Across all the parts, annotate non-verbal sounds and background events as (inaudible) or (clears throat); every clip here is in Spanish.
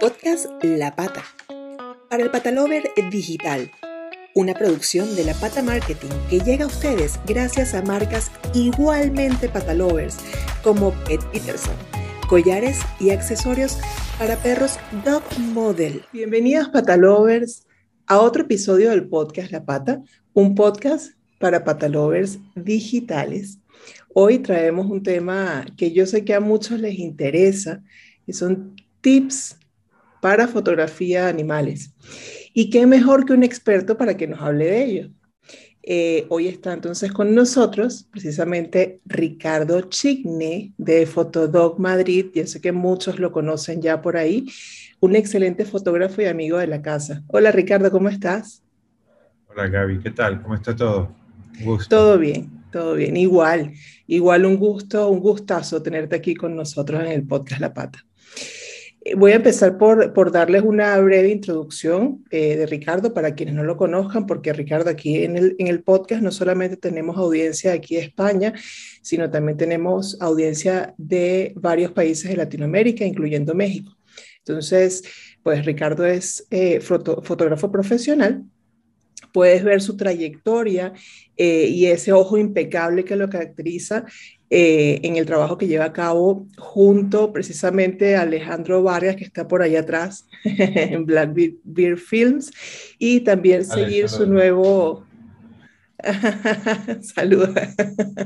Podcast La Pata. Para el Patalover Digital. Una producción de La Pata Marketing que llega a ustedes gracias a marcas igualmente patalovers como Pet Peterson, collares y accesorios para perros Dog Model. Bienvenidos patalovers a otro episodio del podcast La Pata, un podcast para patalovers digitales. Hoy traemos un tema que yo sé que a muchos les interesa y son tips para fotografía de animales. Y qué mejor que un experto para que nos hable de ello. Eh, hoy está entonces con nosotros precisamente Ricardo Chigne de Fotodog Madrid. Yo sé que muchos lo conocen ya por ahí. Un excelente fotógrafo y amigo de la casa. Hola Ricardo, ¿cómo estás? Hola Gaby, ¿qué tal? ¿Cómo está todo? gusto. Todo bien, todo bien. Igual, igual un gusto, un gustazo tenerte aquí con nosotros en el podcast La Pata. Eh, voy a empezar por, por darles una breve introducción eh, de Ricardo para quienes no lo conozcan, porque Ricardo aquí en el, en el podcast no solamente tenemos audiencia aquí de España, sino también tenemos audiencia de varios países de Latinoamérica, incluyendo México. Entonces, pues Ricardo es eh, fotógrafo profesional puedes ver su trayectoria y ese ojo impecable que lo caracteriza eh, en el trabajo que lleva a cabo junto precisamente a Alejandro Vargas, que está por ahí atrás (laughs) en Black Beer Films, y también seguir su nuevo... (laughs) Saludos.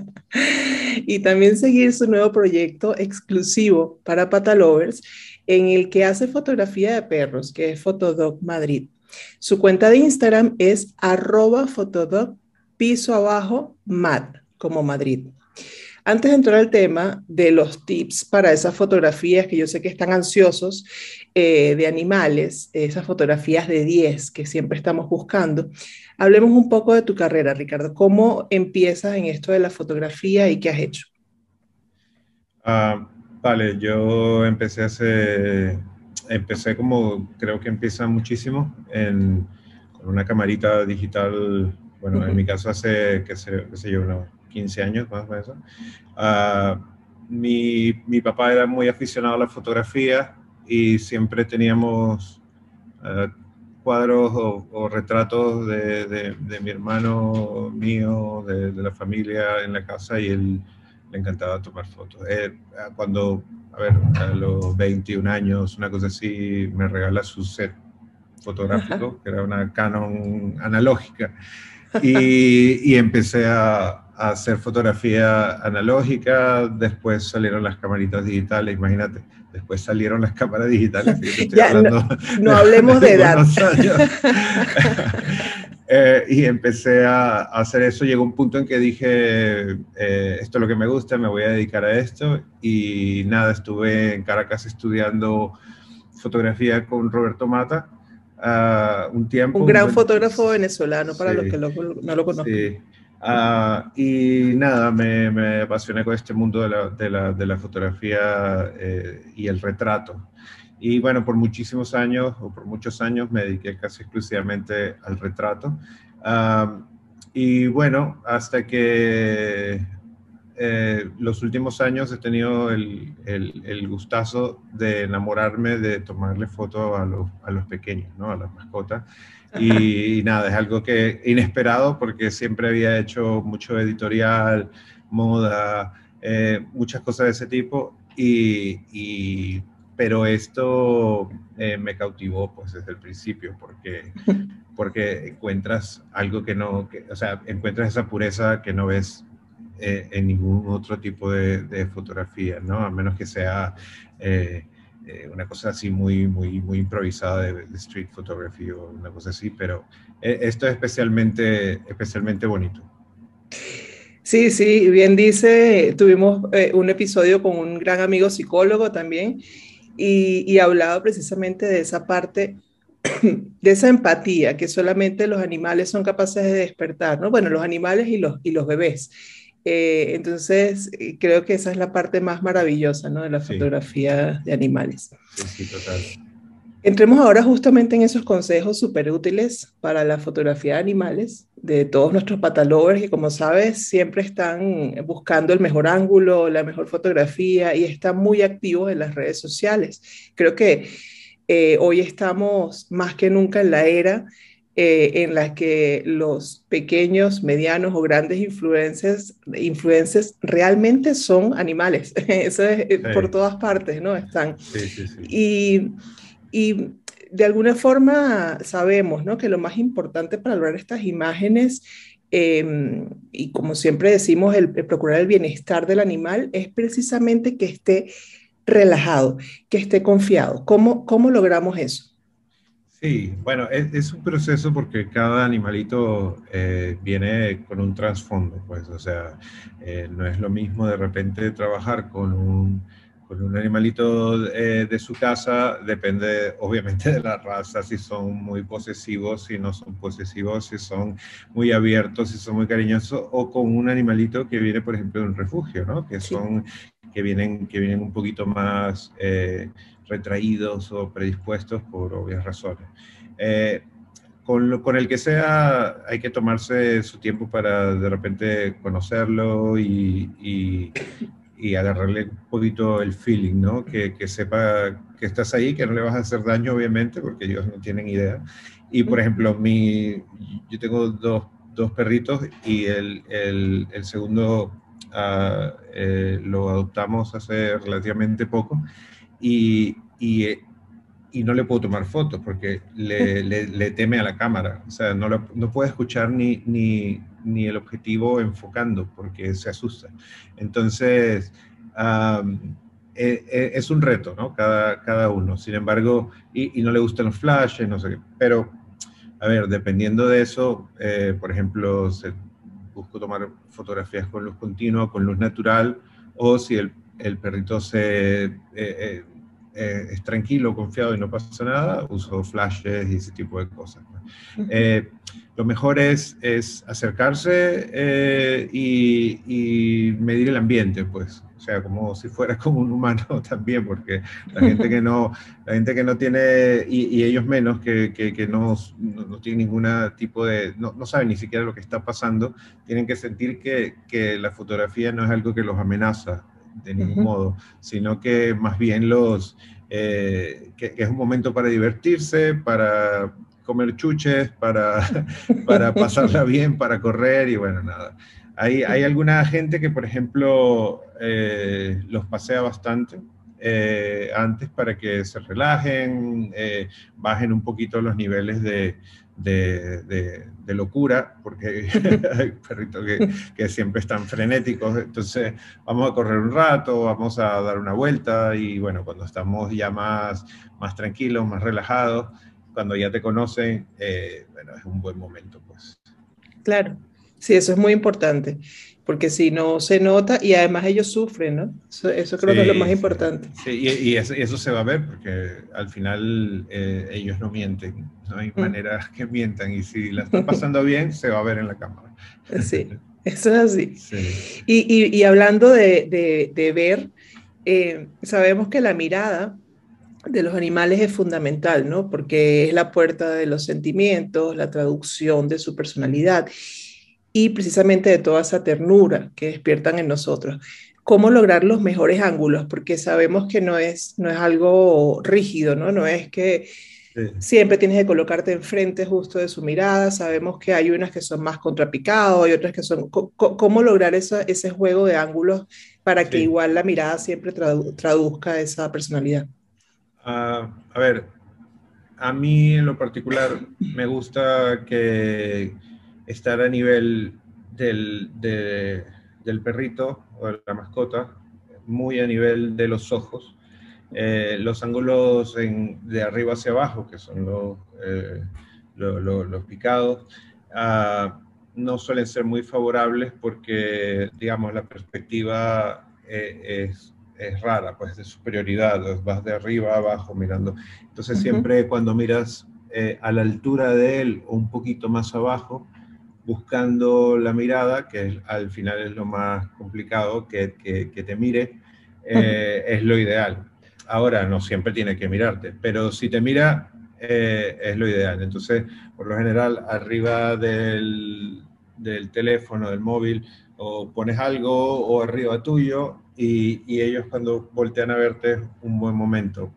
(laughs) y también seguir su nuevo proyecto exclusivo para Patalovers, en el que hace fotografía de perros, que es Fotodog Madrid. Su cuenta de Instagram es arroba fotodog piso abajo mad, como Madrid. Antes de entrar al tema de los tips para esas fotografías que yo sé que están ansiosos eh, de animales, esas fotografías de 10 que siempre estamos buscando, hablemos un poco de tu carrera, Ricardo. ¿Cómo empiezas en esto de la fotografía y qué has hecho? Ah, vale, yo empecé hace, empecé como creo que empieza muchísimo en, con una camarita digital, bueno, en mi caso hace, qué sé, qué sé yo, una 15 años más o menos. Uh, mi, mi, papá era muy aficionado a la fotografía y siempre teníamos uh, cuadros o, o retratos de, de, de, mi hermano mío, de, de, la familia en la casa y él le encantaba tomar fotos. Él, cuando, a ver, a los 21 años, una cosa así, me regala su set fotográfico, (laughs) que era una Canon analógica, y, y empecé a, a hacer fotografía analógica, después salieron las camaritas digitales, imagínate, después salieron las cámaras digitales. (laughs) no, hablemos de edad. (laughs) eh, y empecé a, hacer eso, llegó un punto en que dije, eh, esto es lo que me gusta, me voy a dedicar a esto, y nada, estuve en Caracas estudiando fotografía con Roberto Mata. Uh, un tiempo. Un gran fotógrafo venezolano, para los que no lo conozcan. Sí. Uh, y nada, me, me, apasioné con este mundo de la, de la, de la fotografía eh, y el retrato. Y bueno, por muchísimos años, o por muchos años, me dediqué casi exclusivamente al retrato. Uh, y bueno, hasta que eh, los últimos años he tenido el, el, el, gustazo de enamorarme de tomarle fotos a los, a los pequeños, ¿no? a las mascotas. Y, nada, es algo que inesperado porque siempre había hecho mucho editorial, moda, eh, muchas cosas de ese tipo. Y, y pero esto eh, me cautivó pues desde el principio porque, porque encuentras algo que no, que, o sea, encuentras esa pureza que no ves eh, en ningún otro tipo de, de, fotografía, ¿no? A menos que sea eh, eh, una cosa así muy, muy, muy improvisada de, de, street photography o una cosa así, pero eh, esto es especialmente, especialmente bonito. Sí, sí, bien dice, tuvimos eh, un episodio con un gran amigo psicólogo también y, y hablaba precisamente de esa parte (clears throat) de esa empatía que solamente los animales son capaces de despertar, ¿no? Bueno, los animales y los, y los bebés. Eh, entonces, eh, creo que esa es la parte más maravillosa ¿no? de la sí. fotografía de animales. Sí, sí, total. Entremos ahora justamente en esos consejos súper útiles para la fotografía de animales de todos nuestros patalovers que como sabes siempre están buscando el mejor ángulo, la mejor fotografía y están muy activos en las redes sociales. Creo que eh, hoy estamos más que nunca en la era eh, en la que los pequeños, medianos o grandes influencers, influencers realmente son animales. (laughs) Eso es eh, por todas partes, ¿no? Están. Sí, sí, y, y, de alguna forma sabemos, ¿no? Que lo más importante para lograr estas imágenes em, y como siempre decimos, el, procurar el bienestar del animal es precisamente que esté relajado, que esté confiado. ¿Cómo, cómo logramos eso? Sí, bueno, es, un proceso porque cada animalito eh, viene con un trasfondo, pues, o sea, eh, no es lo mismo de repente trabajar con un, con un animalito eh, de su casa, depende obviamente de la raza, si son muy posesivos, si no son posesivos, si son muy abiertos, si son muy cariñosos, o con un animalito que viene, por ejemplo, de un refugio, ¿no? Que son, que vienen, que vienen un poquito más retraídos o predispuestos por obvias razones. Eh, con, con, el que sea, hay que tomarse su tiempo para de repente conocerlo y, y, y agarrarle un poquito el feeling, ¿no? Que, que, sepa que estás ahí, que no le vas a hacer daño, obviamente, porque ellos no tienen idea. Y, por ejemplo, mi, yo tengo dos, dos perritos y el, el, el segundo uh, eh, lo adoptamos hace relativamente poco y, y, y, no le puedo tomar fotos porque le, (laughs) le, teme a la cámara. O sea, no, no puede escuchar ni, ni, ni, el objetivo enfocando porque se asusta. Entonces, e, es un reto, ¿no? Cada, cada uno. Sin embargo, y, y, no le gustan los flashes, no sé qué. Pero, a ver, dependiendo de eso, eh, por ejemplo, se, busco tomar fotografías con luz continua, con luz natural, o si el, el perrito se... Eh, eh, eh, es tranquilo, confiado y no pasa nada, uso flashes y ese tipo de cosas. Eh, lo mejor es, es acercarse eh, y, medir el ambiente, pues. O sea, como si fuera (laughs) como un humano (laughs) también, porque la gente que no, la gente que no tiene, y, ellos menos, que, que, no, no, tienen ningún tipo de, no, no, saben ni siquiera lo que está pasando, tienen que sentir que, que la fotografía no es algo que los amenaza, de ningún modo, sino que más bien los, eh, que, es un momento para divertirse, para comer chuches, para, (laughs) para pasarla (laughs) bien, para correr y bueno, nada. Hay, hay alguna gente que, por ejemplo, eh, los pasea bastante. Eh, antes para que se relajen, bajen un poquito los niveles de, de, locura, porque (laughs) hay perritos que, que, siempre están frenéticos, entonces vamos a correr un rato, vamos a dar una vuelta y bueno, cuando estamos ya más, más tranquilos, más relajados, cuando ya te conocen, eh, bueno, es un buen momento, pues. Claro, sí, eso es muy importante porque si no se nota y además ellos sufren, ¿no? Eso, creo que es lo más importante. Sí, y, eso, se va a ver porque al final eh, ellos no mienten, no hay mm. manera que mientan y si la están pasando (laughs) bien, se va a ver en la cámara. Sí, (laughs) eso es así. Sí. Y, y, hablando de, de, de ver, eh, sabemos que la mirada de los animales es fundamental, ¿no? Porque es la puerta de los sentimientos, la traducción de su personalidad y precisamente de toda esa ternura que despiertan en nosotros. ¿Cómo lograr los mejores ángulos? Porque sabemos que no es, no es algo rígido, ¿no? No es que siempre tienes que colocarte enfrente justo de su mirada. Sabemos que hay unas que son más contrapicados y otras que son... ¿Cómo, lograr ese juego de ángulos para que igual la mirada siempre traduzca esa personalidad? Ah, a ver, a mí en lo particular me gusta que estar a nivel del, del perrito o de la mascota, muy a nivel de los ojos. Eh, los ángulos de arriba hacia abajo, que son los, eh, los picados, ah, no suelen ser muy favorables porque, digamos, la perspectiva eh, es, es, rara, pues de superioridad, vas de arriba a abajo mirando. Entonces, siempre cuando miras a la altura de él o un poquito más abajo, buscando la mirada, que al final es lo más complicado, que, que, te mire, eh, es lo ideal. Ahora, no siempre tiene que mirarte, pero si te mira, eh, es lo ideal. Entonces, por lo general, arriba del, del, teléfono, del móvil, o pones algo o arriba tuyo, y, y ellos cuando voltean a verte es un buen momento.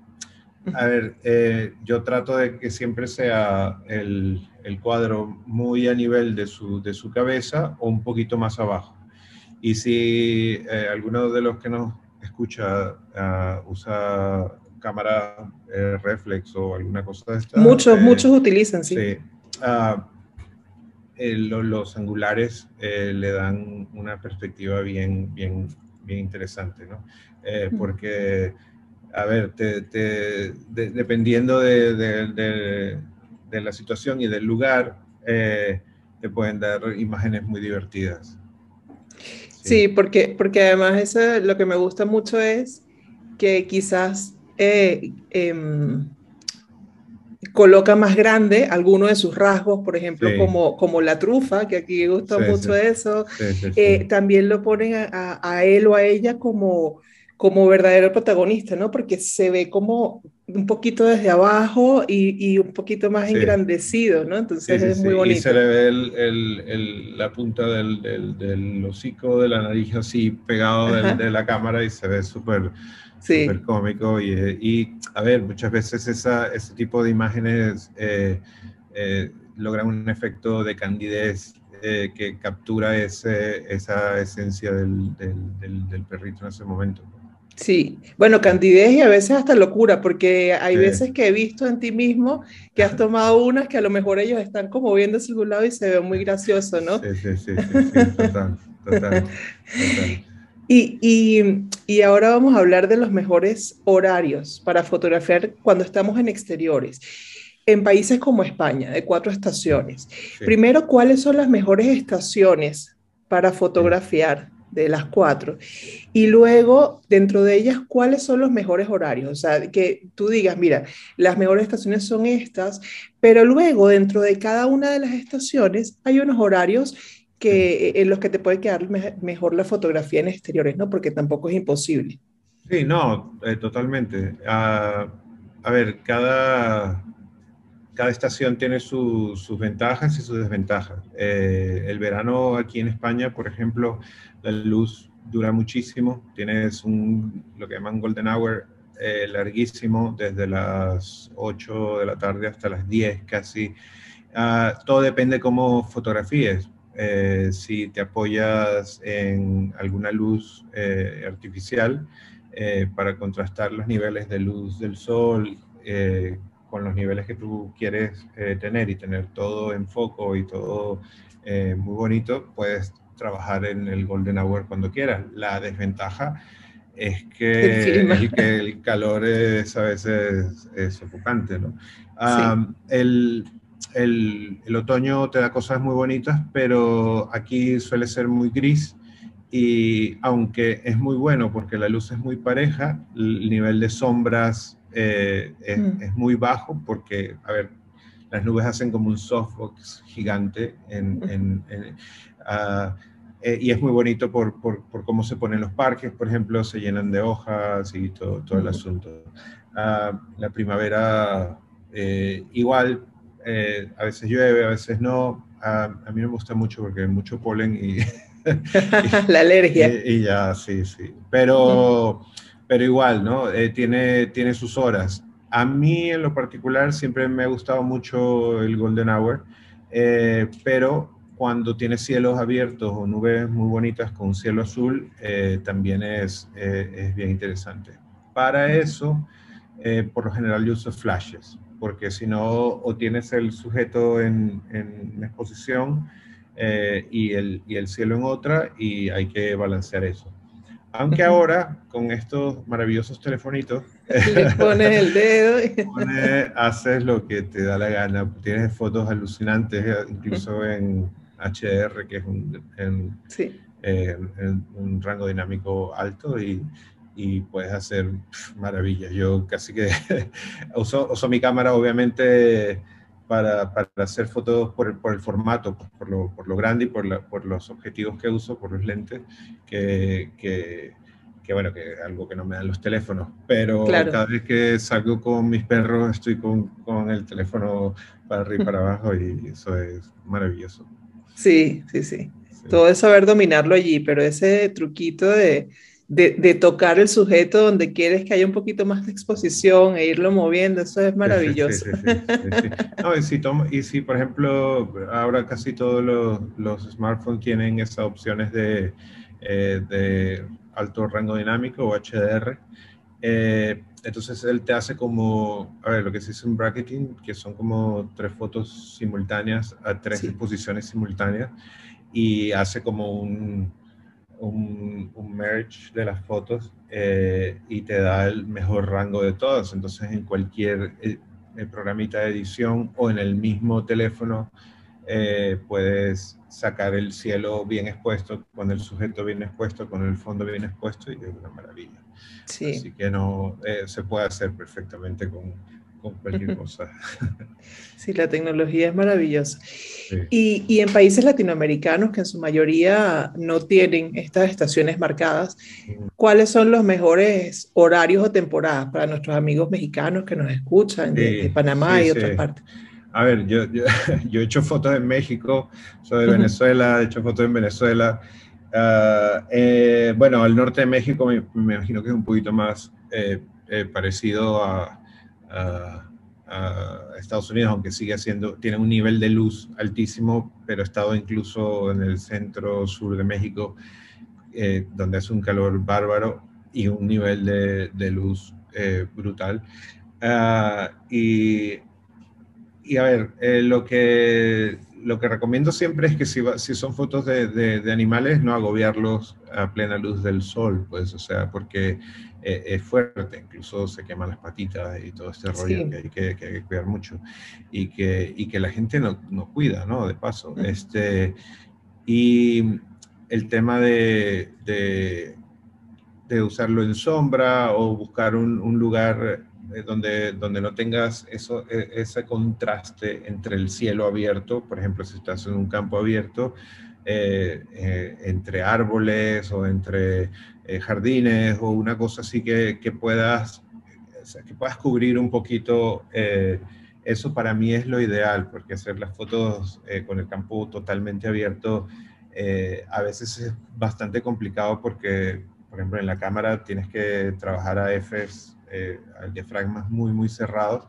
A ver, eh, yo trato de que siempre sea el, el, cuadro muy a nivel de su, de su cabeza o un poquito más abajo. Y si eh, alguno de los que nos escucha uh, usa cámara eh, reflex o alguna cosa de esta. Muchos, muchos utilizan, sí. sí. Uh, los angulares le dan una perspectiva bien, bien, bien interesante, ¿no? porque a ver, te, dependiendo de, la situación y del lugar, eh, te pueden dar imágenes muy divertidas. Sí, porque, porque además eso lo que me gusta mucho es que quizás eh, em, coloca más grande alguno de sus rasgos, por ejemplo, como, como la trufa, que aquí gusta mucho eso. Eh, también lo ponen a, él o a ella como como verdadero protagonista, ¿no? Porque se ve como un poquito desde abajo y, y un poquito más engrandecido, ¿no? Entonces es muy bonito. Y se le ve el, el, la punta del, del, hocico, de la nariz así pegado de la cámara y se ve súper súper cómico. Y, y, a ver, muchas veces esa, ese tipo de imágenes eh, eh, logran un efecto de candidez eh, que captura ese, esa esencia del perrito en ese momento. Sí, bueno, candidez y a veces hasta locura, porque hay veces que he visto en ti mismo que has tomado unas que a lo mejor ellos están como viendo hacia algún lado y se ve muy gracioso, ¿no? Sí, sí, sí, sí, total, total, (laughs) Y, y, y, ahora vamos a hablar de los mejores horarios para fotografiar cuando estamos en exteriores. En países como España, de cuatro estaciones. Primero, ¿cuáles son las mejores estaciones para fotografiar? De las cuatro. Y luego, dentro de ellas, ¿cuáles son los mejores horarios? O sea, que tú digas, mira, las mejores estaciones son estas, pero luego, dentro de cada una de las estaciones, hay unos horarios que, en los que te puede quedar mejor la fotografía en exteriores, ¿no? Porque tampoco es imposible. Sí, no, eh, totalmente. Ah, a ver, cada, cada estación tiene sus ventajas y sus desventajas. Eh, el verano aquí en España, por ejemplo, la luz dura muchísimo, tienes un, lo que llaman golden hour eh, larguísimo, desde las 8 de la tarde hasta las 10 casi. Ah, todo depende cómo fotografíes. Eh, si te apoyas en alguna luz eh, artificial para contrastar los niveles de luz del sol con los niveles que tú quieres tener y tener todo en foco y todo muy bonito, puedes trabajar en el Golden Hour cuando quieras. La desventaja es que, el, calor es a veces es sofocante, ¿no? el, el, el, otoño te da cosas muy bonitas, pero aquí suele ser muy gris y aunque es muy bueno porque la luz es muy pareja, el nivel de sombras eh, es, mm. es, muy bajo porque, a ver, las nubes hacen como un softbox gigante en, en, uh, eh, y es muy bonito por, por, por, cómo se ponen los parques, por ejemplo, se llenan de hojas y todo, todo el asunto. Uh, la primavera eh, igual, eh, a veces llueve, a veces no. a mí me gusta mucho porque hay mucho polen y... (laughs) la alergia. (laughs) Y, y, ya, sí, sí. Pero, pero igual, ¿no? tiene, tiene sus horas. A mí en lo particular siempre me ha gustado mucho el Golden Hour, pero cuando tiene cielos abiertos o nubes muy bonitas con cielo azul, eh, también es, eh, es, bien interesante. Para eso, eh, por lo general yo uso flashes, porque si no, o tienes el sujeto en, en exposición y el, y, el, cielo en otra, y hay que balancear eso. Aunque ahora, con estos maravillosos telefonitos, le pones el dedo y... (laughs) haces lo que te da la gana. Tienes fotos alucinantes, incluso en HDR, que es un, eh, un rango dinámico alto y, y puedes hacer maravillas. Yo casi que (laughs) uso, uso, mi cámara obviamente para, para hacer fotos por, por el formato, por lo, por lo, grande y por, por, los objetivos que uso, por los lentes, que, que, que, bueno, que es algo que no me dan los teléfonos. Pero cada vez que salgo con mis perros estoy con, con el teléfono para arriba y para (laughs) abajo y eso es maravilloso. Sí, sí, sí, Todo es saber dominarlo allí, pero ese truquito de, de, tocar el sujeto donde quieres que haya un poquito más de exposición e irlo moviendo, eso es maravilloso. y, si por ejemplo, ahora casi todos los, smartphones tienen esas opciones de, eh, de alto rango dinámico o HDR, eh, entonces él te hace como, a ver, lo que se dice un bracketing, que son como tres fotos simultáneas a tres exposiciones simultáneas y hace como un un, merge de las fotos eh, y te da el mejor rango de todas. Entonces, en cualquier eh, programita de edición o en el mismo teléfono eh, puedes sacar el cielo bien expuesto, con el sujeto bien expuesto, con el fondo bien expuesto y es una maravilla. Así que no se puede hacer perfectamente con, con cualquier cosa. (laughs) Sí, la tecnología es maravillosa. Y, y, en países latinoamericanos que en su mayoría no tienen estas estaciones marcadas, ¿cuáles son los mejores horarios o temporadas para nuestros amigos mexicanos que nos escuchan de, Panamá y otras partes? A ver, yo, yo, (laughs) yo, he hecho fotos en México, soy de Venezuela, he hecho fotos en Venezuela. Ah, eh, bueno, al norte de México me, imagino que es un poquito más eh, eh, parecido a, a, Estados Unidos, aunque sigue siendo, tiene un nivel de luz altísimo, pero he estado incluso en el centro sur de México, eh, donde es un calor bárbaro y un nivel de, de luz eh, brutal. Ah, y, y, a ver, eh, lo, que, lo que recomiendo siempre es que si, si son fotos de, de, de, animales, no agobiarlos a plena luz del sol, pues, o sea, porque eh, es fuerte, incluso se queman las patitas y todo este rollo que, hay que, que, hay que, cuidar mucho y que, y que la gente no, no cuida, ¿no? De paso. este, y el tema de, de, de, usarlo en sombra o buscar un, un lugar eh, donde, donde no tengas eso, e, ese contraste entre el cielo abierto, por ejemplo, si estás en un campo abierto, eh, eh, entre árboles o entre jardines o una cosa así que, que puedas, que puedas cubrir un poquito. eso para mí es lo ideal, porque hacer las fotos con el campo totalmente abierto a veces es bastante complicado porque, por ejemplo, en la cámara tienes que trabajar a Fs eh, diafragmas muy, muy cerrados.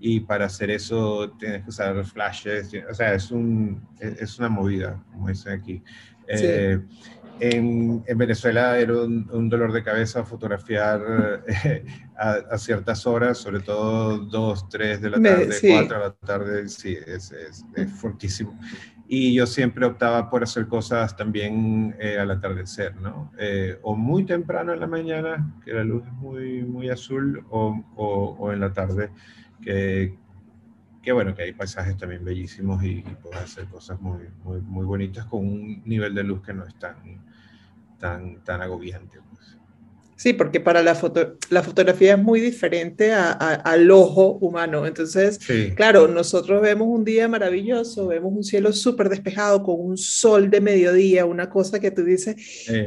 Y para hacer eso tienes que usar flashes. O sea, es, un, es una movida, como dicen aquí. Eh, en, en, Venezuela era un, dolor de cabeza fotografiar eh, a, ciertas horas, sobre todo 2, 3 de la tarde, 4 de la tarde, sí, es, es, es fortísimo y yo siempre optaba por hacer cosas también eh, al atardecer, ¿no? Eh, o muy temprano en la mañana, que la luz es muy, muy azul, o, o, en la tarde, que, que, bueno, que hay paisajes también bellísimos y, y hacer cosas muy, muy, muy, bonitas con un nivel de luz que no es tan, tan, tan agobiante. Sí, porque para la, foto, la fotografía es muy diferente al ojo humano. Entonces, claro, nosotros vemos un día maravilloso, vemos un cielo súper despejado con un sol de mediodía, una cosa que tú dices,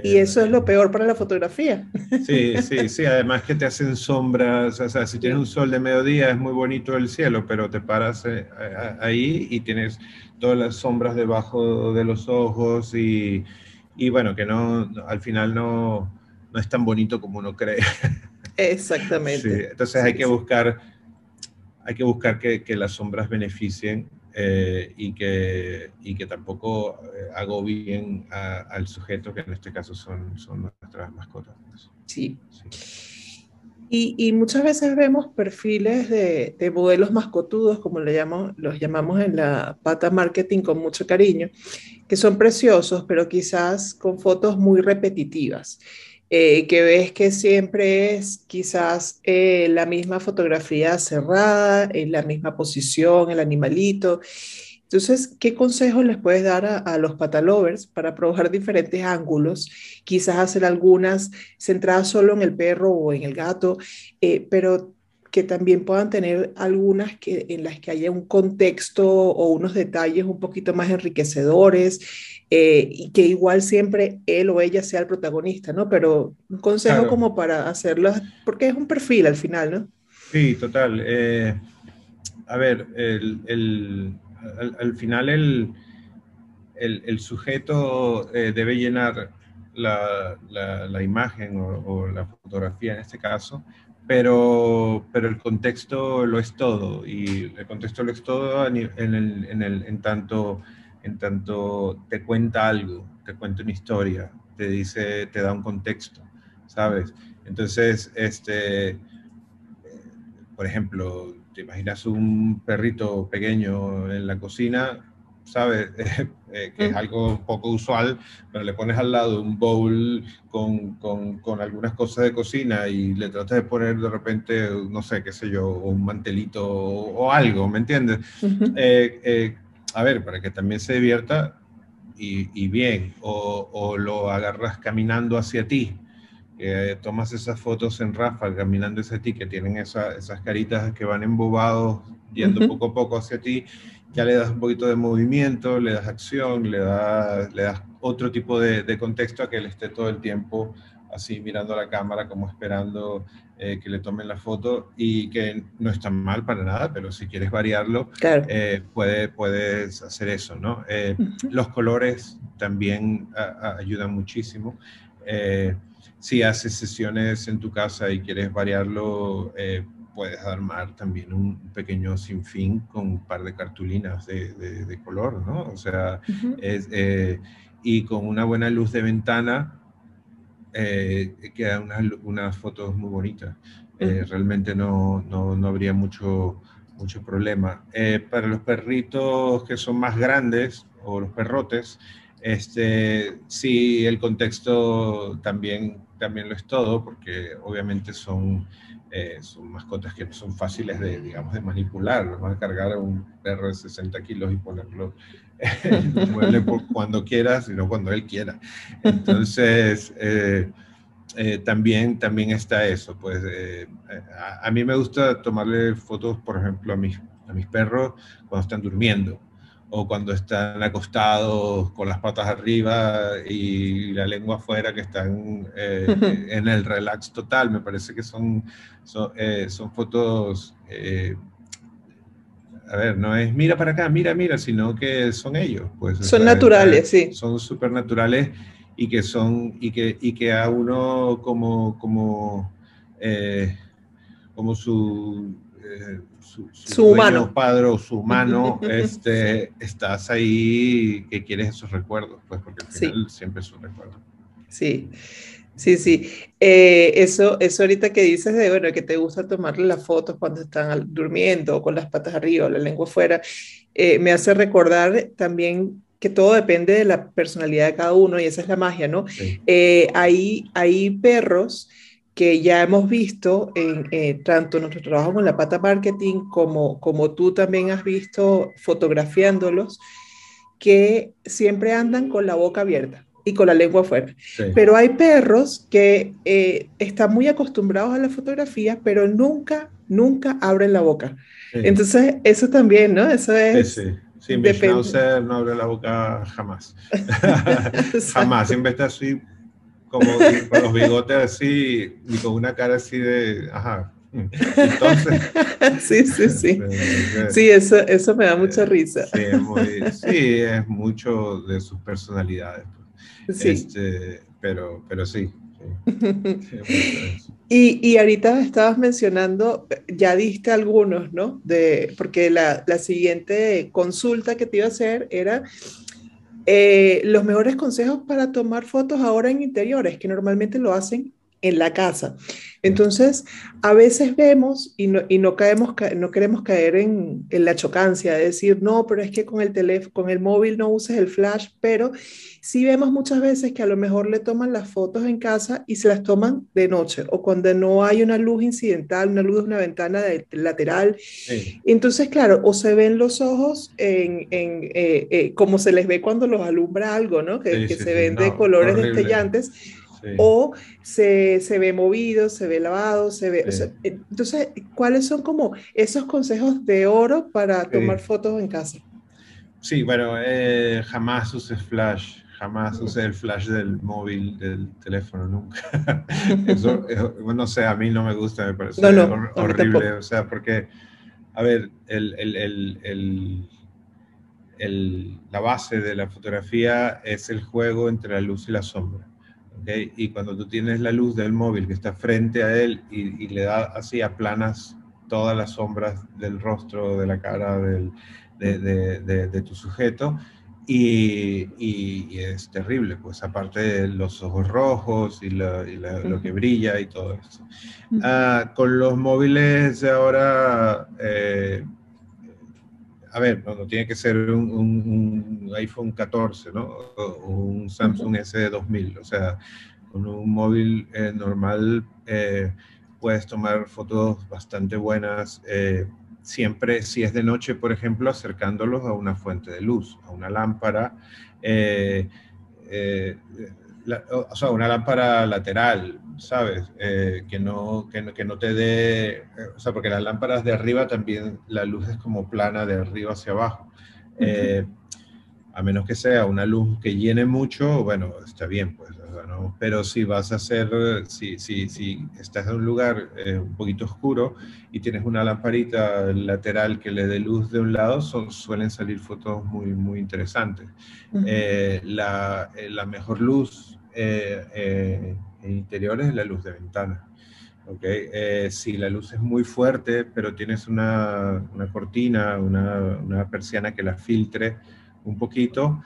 y eso es lo peor para la fotografía. Sí, sí, sí, además que te hacen sombras, o sea, si tienes un sol de mediodía es muy bonito el cielo, pero te paras eh, ahí y tienes todas las sombras debajo de los ojos y, y bueno, que no, al final no no es tan bonito como uno cree. (laughs) Exactamente. entonces hay que buscar, hay que buscar que, que las sombras beneficien eh, y, que, y que tampoco eh, agobien al sujeto, que en este caso son, son nuestras mascotas. Pues. Sí. Y, y, muchas veces vemos perfiles de, de, modelos mascotudos, como le llamamos, los llamamos en la pata marketing con mucho cariño, que son preciosos, pero quizás con fotos muy repetitivas. Eh, que ves que siempre es quizás eh, la misma fotografía cerrada, en la misma posición, el animalito. Entonces, ¿qué consejos les puedes dar a, los patalovers para probar diferentes ángulos? Quizás hacer algunas centradas solo en el perro o en el gato, eh, pero que también puedan tener algunas que, en las que haya un contexto o unos detalles un poquito más enriquecedores eh, y que igual siempre él o ella sea el protagonista, ¿no? Pero un consejo como para hacerlo, porque es un perfil al final, ¿no? Sí, total. Eh, a ver, el, el, al, al, final el, el sujeto eh, debe llenar la, la, imagen o, la fotografía en este caso, pero, pero el contexto lo es todo y el contexto lo es todo en, el, en, el, en, tanto, en tanto te cuenta algo, te cuenta una historia, te dice, te da un contexto, ¿sabes? Entonces, este, por ejemplo, te imaginas un perrito pequeño en la cocina, ¿sabes? (laughs) Eh, que es algo poco usual, pero le pones al lado un bowl con, con, con, algunas cosas de cocina y le tratas de poner de repente, no sé, qué sé yo, un mantelito o, algo, ¿me entiendes? Eh, eh, a ver, para que también se divierta y, y bien, o, o, lo agarras caminando hacia ti. tomas esas fotos en Rafa caminando hacia ti, que tienen esa, esas caritas que van embobados, yendo poco a poco hacia ti, ya le das un poquito de movimiento, le das acción, le das, le das otro tipo de, contexto a que él esté todo el tiempo así mirando a la cámara como esperando eh, que le tomen la foto y que no está mal para nada, pero si quieres variarlo, eh, puede, puedes hacer eso, ¿no? Eh, los colores también ayudan muchísimo. si haces sesiones en tu casa y quieres variarlo, puedes armar también un pequeño sinfín con un par de cartulinas de, de, color, ¿no? O sea, es, y con una buena luz de ventana eh, quedan unas, unas, fotos muy bonitas. Eh, realmente no, no, no, habría mucho, mucho problema. para los perritos que son más grandes o los perrotes, este, sí, el contexto también, también lo es todo, porque obviamente son eh, son mascotas que son fáciles de, digamos, de manipular. No vas a cargar a un perro de 60 kilos y ponerlo (laughs) mueble cuando quieras, sino cuando él quiera. Entonces, eh, eh, también, también está eso. Pues a, a, mí me gusta tomarle fotos, por ejemplo, a mis, a mis perros cuando están durmiendo o cuando están acostados con las patas arriba y la lengua afuera, que están eh, (laughs) en el relax total. Me parece que son, son, eh, son fotos, eh, a ver, no es mira para acá, mira, mira, sino que son ellos. Pues, son naturales, sí. Son súper naturales y que son, y que, y que a uno como, como, como su su, humano. padre o su humano, (laughs) este, estás ahí que quieres esos recuerdos, pues porque al final siempre es un recuerdo. Sí, sí, sí. Eh, eso, eso ahorita que dices de, bueno, que te gusta tomarle las fotos cuando están durmiendo, con las patas arriba la lengua afuera, eh, me hace recordar también que todo depende de la personalidad de cada uno y esa es la magia, ¿no? Eh, hay, hay perros que ya hemos visto en eh, tanto nuestro trabajo con la pata marketing como, como tú también has visto fotografiándolos, que siempre andan con la boca abierta y con la lengua afuera. Pero hay perros que eh, están muy acostumbrados a la fotografía, pero nunca, nunca abren la boca. Entonces, eso también, ¿no? Eso es... Sí, sí. mi schnauzer no abre la boca jamás. (laughs) (laughs) jamás, siempre está así como con los bigotes así y con una cara así de, ajá. Entonces, (laughs) sí, sí, sí. Sí, eso, eso me da mucha risa. Sí es, muy, sí, es mucho de sus personalidades. Pues. Sí. Este, pero, pero sí. (laughs) y, y, ahorita estabas mencionando, ya diste algunos, ¿no? De, porque la, la siguiente consulta que te iba a hacer era eh, los mejores consejos para tomar fotos ahora en interiores, que normalmente lo hacen en la casa. Entonces, a veces vemos y no, y no, caemos, no queremos caer en, en, la chocancia de decir, no, pero es que con el teléfono, con el móvil no uses el flash, pero sí vemos muchas veces que a lo mejor le toman las fotos en casa y se las toman de noche o cuando no hay una luz incidental, una luz de una ventana lateral. Entonces, claro, o se ven los ojos en, en eh, eh, como se les ve cuando los alumbra algo, ¿no? Que, se ven de colores destellantes o se, se, ve movido, se ve lavado, se ve... entonces, ¿cuáles son como esos consejos de oro para tomar fotos en casa? Sí, bueno, eh, jamás uses flash, jamás use el flash del móvil, del teléfono, nunca. (laughs) Eso, no sé, a mí no me gusta, me parece horrible, o sea, porque, a ver, el, el, el, el, la base de la fotografía es el juego entre la luz y la sombra. Y cuando tú tienes la luz del móvil que está frente a él y, le da así a planas todas las sombras del rostro, de la cara del, de, tu sujeto, y, es terrible, pues aparte de los ojos rojos y, lo que brilla y todo eso. Ah, con los móviles de ahora, eh, a ver, no, tiene que ser un, iPhone 14, ¿no? O un Samsung S2000, o sea, con un móvil eh, normal eh, puedes tomar fotos bastante buenas siempre, si es de noche, por ejemplo, acercándolos a una fuente de luz, a una lámpara, eh, eh, o sea, una lámpara lateral, ¿sabes? Eh, que, no, que, que, no te dé, o sea, porque las lámparas de arriba también, la luz es como plana de arriba hacia abajo a menos que sea una luz que llene mucho, bueno, está bien, pues, ¿no? pero si vas a hacer, si, si, si estás en un lugar eh, un poquito oscuro y tienes una lamparita lateral que le dé luz de un lado, son, suelen salir fotos muy, muy interesantes. Eh, la, eh, la, mejor luz interiores es la luz de ventana. Okay. si la luz es muy fuerte, pero tienes una, una cortina, una, una persiana que la filtre, un poquito,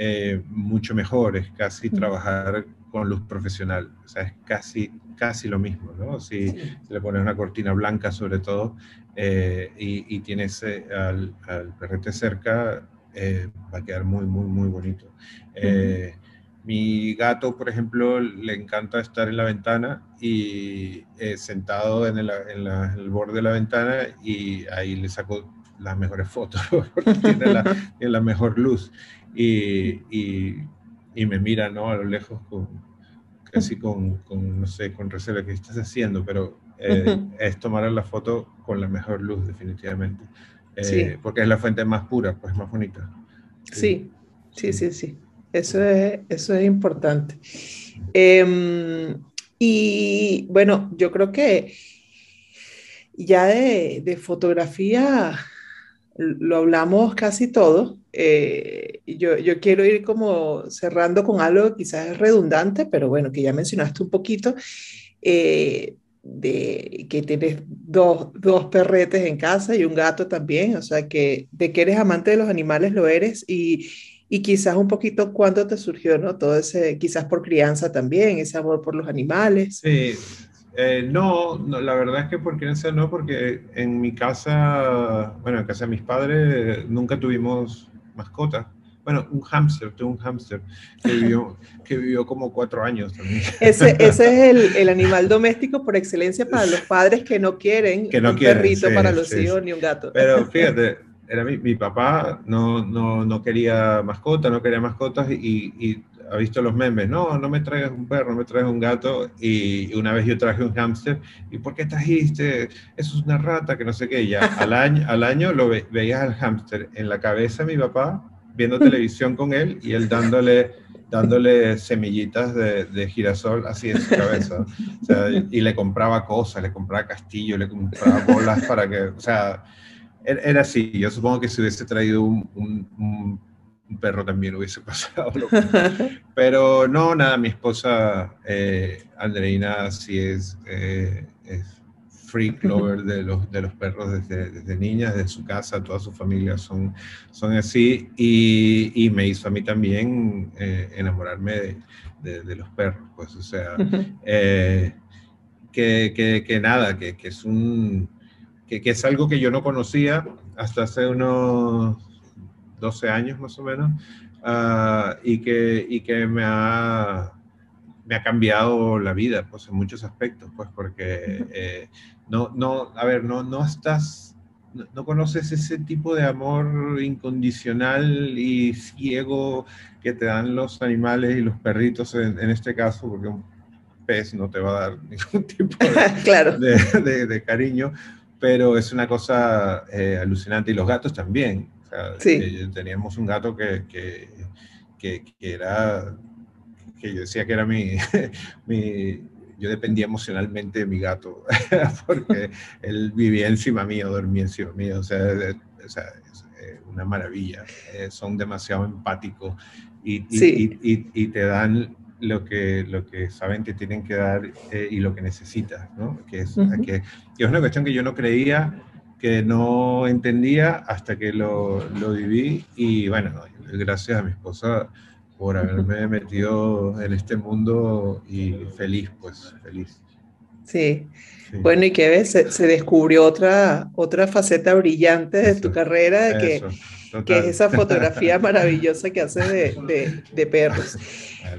eh, mucho mejor, es casi trabajar con luz profesional, o sea, es casi, casi lo mismo, ¿no? Si, le pones una cortina blanca sobre todo eh, y, tienes eh, al, al, perrete cerca, va a quedar muy, muy, muy bonito. Mi gato, por ejemplo, le encanta estar en la ventana y sentado en el, en, en el borde de la ventana y ahí le saco las mejores fotos, (laughs) porque tiene la, la mejor luz. Y, y, y, me mira, ¿no? A lo lejos con, casi con, con no sé, con reserva que estás haciendo, pero eh, es tomar la foto con la mejor luz, definitivamente. Eh, porque es la fuente más pura, pues más bonita. Sí, sí, sí, sí. Eso es, eso es importante. Em, y bueno, yo creo que ya de, de fotografía lo hablamos casi todo. Eh, yo, yo, quiero ir como cerrando con algo quizás es redundante, pero bueno, que ya mencionaste un poquito, eh, de que tienes dos, dos, perretes en casa y un gato también, o sea, que de que eres amante de los animales lo eres y, y quizás un poquito cuándo te surgió, ¿no? Todo ese, quizás por crianza también, ese amor por los animales. Sí, eh, no, la verdad es que por creencia no, porque en mi casa, bueno, en casa de mis padres nunca tuvimos mascota. Bueno, un hámster, tuve un hámster que vivió, (laughs) que vivió como cuatro años también. Ese, ese es el, el, (laughs) animal doméstico por excelencia para los padres que no quieren que no un quieren, perrito para los hijos ni un gato. Pero (laughs) fíjate, era mi, mi papá no, no, no, quería mascota, no quería mascotas y, y ha visto los memes, no, no me traigas un perro, no me traigas un gato, y una vez yo traje un hámster, ¿y por qué trajiste? Eso es una rata, que no sé qué, ya al (laughs) año, al año lo veías al hámster en la cabeza de mi papá, viendo televisión con él, y él dándole, dándole semillitas de, de girasol así en su cabeza, o sea, y le compraba cosas, le compraba castillo, le compraba bolas para que, o sea, era así, yo supongo que si hubiese traído un, un un perro también hubiese (laughs) pasado. Pero no, nada, mi esposa eh, Andreina sí es, eh, es freak lover de los, de los perros desde, desde niña, desde su casa, toda su familia son, son así y, y me hizo a mí también eh, enamorarme de, de, los perros, pues o sea, eh, que, que, que, nada, que, que es un... Que, que es algo que yo no conocía hasta hace unos 12 años más o menos, uh, y, que, y que me ha, me ha cambiado la vida, pues en muchos aspectos, pues porque eh, no, no, a ver, no, no estás, no, no, conoces ese tipo de amor incondicional y ciego que te dan los animales y los perritos en, en este caso, porque un pez no te va a dar (laughs) ningún tipo de, (laughs) claro. de, de, de cariño, pero es una cosa eh, alucinante y los gatos también. O sea, Sí. eh, teníamos un gato que, que, que- que era, que yo decía que era mi, (laughs) mi, yo dependía emocionalmente de mi gato, (laughs) porque él vivía encima mío, dormía encima mío, o sea, de- o sea, es eh, una maravilla, eh, son demasiado empáticos y, y- Sí. y- y- y te dan lo que, lo que saben que tienen que dar eh, y lo que necesitas, ¿no? Que es, que, es una cuestión que yo no creía, que no entendía hasta que lo, lo viví y bueno, gracias a mi esposa por haberme metido en este mundo y feliz, pues feliz. Sí. Bueno, y que ves, se, descubrió otra, otra faceta brillante de tu carrera, que, que, es esa fotografía (laughs) maravillosa que haces de, de, perros.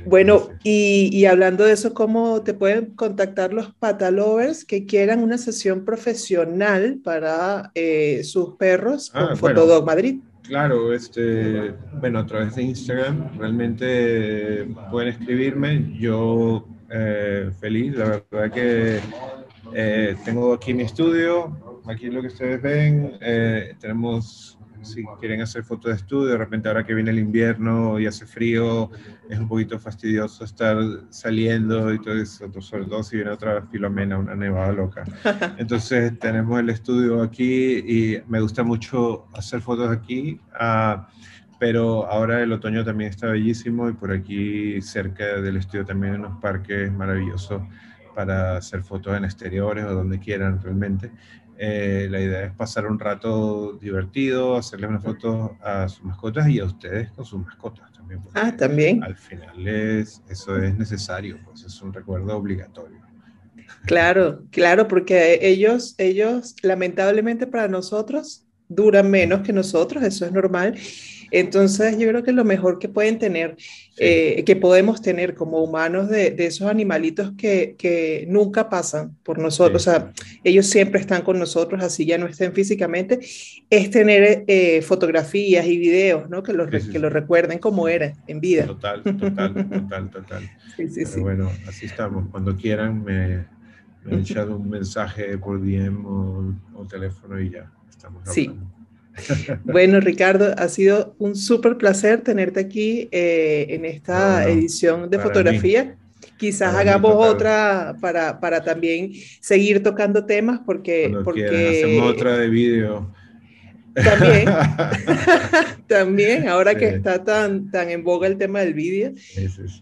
Bueno, y, y, hablando de eso, ¿cómo te pueden contactar los patalovers que quieran una sesión profesional para eh, sus perros con ah, Fotodog Madrid? Claro, este, bueno, a través de Instagram realmente pueden escribirme. Yo eh, feliz, la verdad que eh, tengo aquí mi estudio, aquí lo que ustedes ven, eh, tenemos, si quieren hacer fotos de estudio, de repente ahora que viene el invierno y hace frío, es un poquito fastidioso estar saliendo y todo eso, sobre todo si viene otra filomena, una nevada loca. (laughs) Entonces tenemos el estudio aquí y me gusta mucho hacer fotos aquí. Uh, pero ahora el otoño también está bellísimo y por aquí cerca del estudio también hay unos parques maravillosos para hacer fotos en exteriores o donde quieran realmente. Eh, la idea es pasar un rato divertido, hacerle una foto a sus mascotas y a ustedes con sus mascotas también. Ah, también. Al final es, eso es necesario, pues es un recuerdo obligatorio. Claro, claro, porque ellos, ellos lamentablemente para nosotros duran menos que nosotros, eso es normal. Entonces, yo creo que lo mejor que pueden tener, eh, que podemos tener como humanos de, esos animalitos que, que, nunca pasan por nosotros, o sea, ellos siempre están con nosotros, así ya no estén físicamente, es tener eh, fotografías y videos, ¿no? Que los, que lo recuerden como era en vida. Total, total, total, total. (laughs) Sí, sí, sí. Bueno, así estamos. Cuando quieran, me, me echan un mensaje por DM o, o teléfono y ya estamos hablando. Sí. (laughs) Bueno, Ricardo, ha sido un súper placer tenerte aquí eh, en esta edición de fotografía. Quizás hagamos otra para, para, también seguir tocando temas porque... porque hacemos otra de vídeo. También, (laughs) (laughs) también, ahora que está tan, tan en boga el tema del vídeo.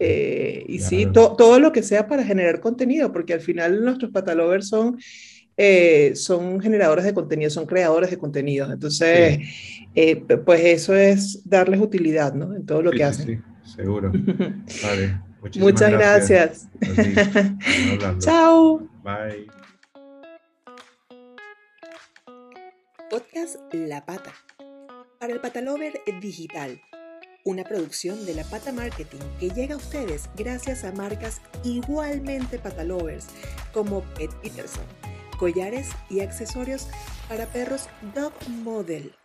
Eh, y sí, todo lo que sea para generar contenido, porque al final nuestros patalovers son eh, son generadores de contenido, son creadores de contenido. Entonces, eh, pues eso es darles utilidad, ¿no? En todo lo que hacen. Sí, seguro. (laughs) Vale. Muchas gracias. (laughs) Chao. Bye. Podcast La Pata. Para el Patalover Digital. Una producción de La Pata Marketing que llega a ustedes gracias a marcas igualmente patalovers como Pet Peterson collares y accesorios para perros Dog Model.